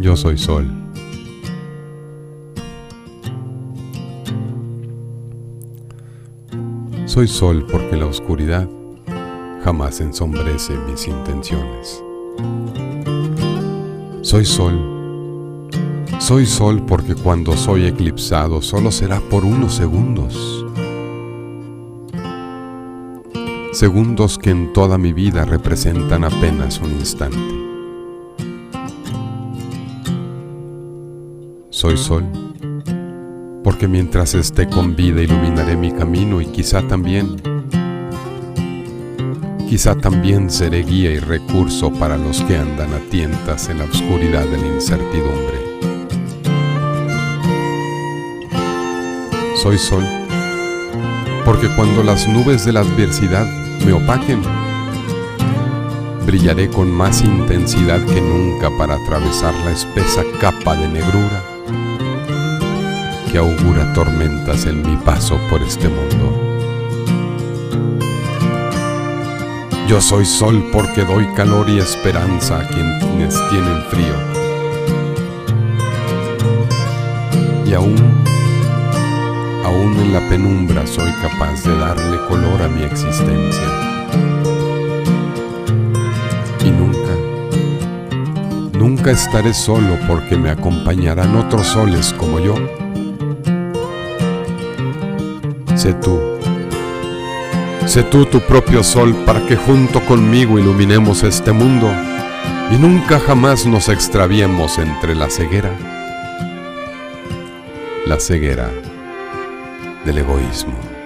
Yo soy sol. Soy sol porque la oscuridad jamás ensombrece mis intenciones. Soy sol. Soy sol porque cuando soy eclipsado solo será por unos segundos. Segundos que en toda mi vida representan apenas un instante. Soy sol porque mientras esté con vida iluminaré mi camino y quizá también, quizá también seré guía y recurso para los que andan a tientas en la oscuridad de la incertidumbre. Soy sol, porque cuando las nubes de la adversidad me opaquen, brillaré con más intensidad que nunca para atravesar la espesa capa de negrura que augura tormentas en mi paso por este mundo. Yo soy sol porque doy calor y esperanza a quienes tienen frío. Y aún, aún en la penumbra soy capaz de darle color a mi existencia. Y nunca, nunca estaré solo porque me acompañarán otros soles como yo Sé tú. Sé tú tu propio sol para que junto conmigo iluminemos este mundo y nunca jamás nos extraviemos entre la ceguera, la ceguera del egoísmo.